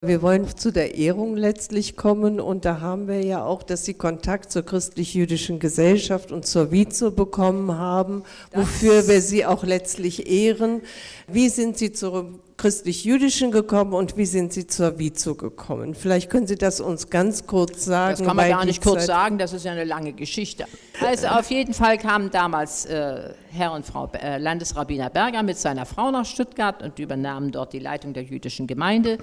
Wir wollen zu der Ehrung letztlich kommen und da haben wir ja auch, dass Sie Kontakt zur christlich-jüdischen Gesellschaft und zur Vizo bekommen haben, wofür wir Sie auch letztlich ehren. Wie sind Sie zur christlich-jüdischen gekommen und wie sind Sie zur Vizo gekommen? Vielleicht können Sie das uns ganz kurz sagen. Das kann man gar nicht kurz sagen, das ist ja eine lange Geschichte. Also auf jeden Fall kamen damals äh, Herr und Frau äh, Landesrabbiner Berger mit seiner Frau nach Stuttgart und übernahmen dort die Leitung der jüdischen Gemeinde.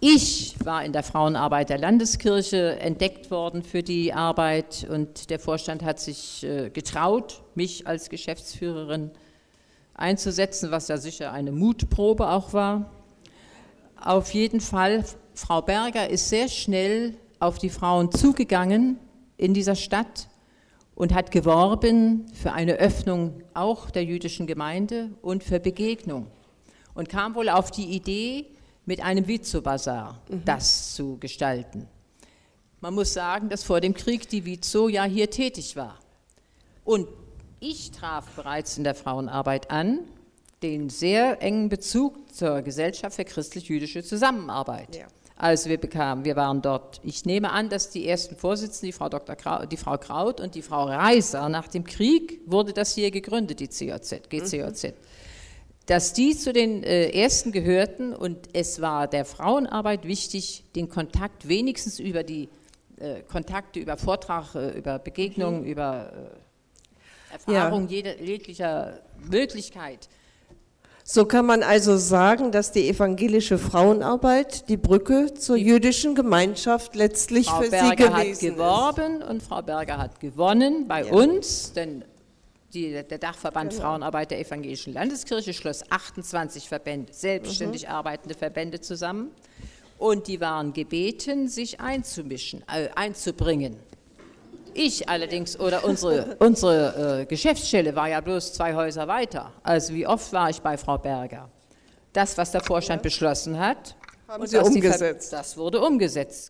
Ich war in der Frauenarbeit der Landeskirche entdeckt worden für die Arbeit und der Vorstand hat sich äh, getraut, mich als Geschäftsführerin einzusetzen, was ja sicher eine Mutprobe auch war. Auf jeden Fall, Frau Berger ist sehr schnell auf die Frauen zugegangen in dieser Stadt und hat geworben für eine Öffnung auch der jüdischen Gemeinde und für Begegnung und kam wohl auf die Idee, mit einem Vizo-Bazar mhm. das zu gestalten. Man muss sagen, dass vor dem Krieg die Vizo ja hier tätig war. Und ich traf bereits in der Frauenarbeit an den sehr engen Bezug zur Gesellschaft für christlich-jüdische Zusammenarbeit. Ja. Also wir bekamen, wir waren dort, ich nehme an, dass die ersten Vorsitzenden, die Frau, Dr. Kraut, die Frau Kraut und die Frau Reiser, nach dem Krieg wurde das hier gegründet, die COZ, GCOZ. Mhm dass die zu den äh, ersten gehörten und es war der Frauenarbeit wichtig, den Kontakt wenigstens über die äh, Kontakte, über Vortrag, äh, über Begegnungen, mhm. über äh, Erfahrung ja. jeder, jeglicher Möglichkeit. So kann man also sagen, dass die evangelische Frauenarbeit die Brücke zur die jüdischen Gemeinschaft letztlich Frau für Berger sie gewesen hat geworben ist. und Frau Berger hat gewonnen bei ja. uns, denn die, der Dachverband genau. Frauenarbeit der Evangelischen Landeskirche schloss 28 Verbände, selbstständig mhm. arbeitende Verbände zusammen. Und die waren gebeten, sich einzumischen, äh, einzubringen. Ich allerdings oder unsere, unsere äh, Geschäftsstelle war ja bloß zwei Häuser weiter. Also wie oft war ich bei Frau Berger? Das, was der Vorstand ja. beschlossen hat, haben Sie umgesetzt. das wurde umgesetzt.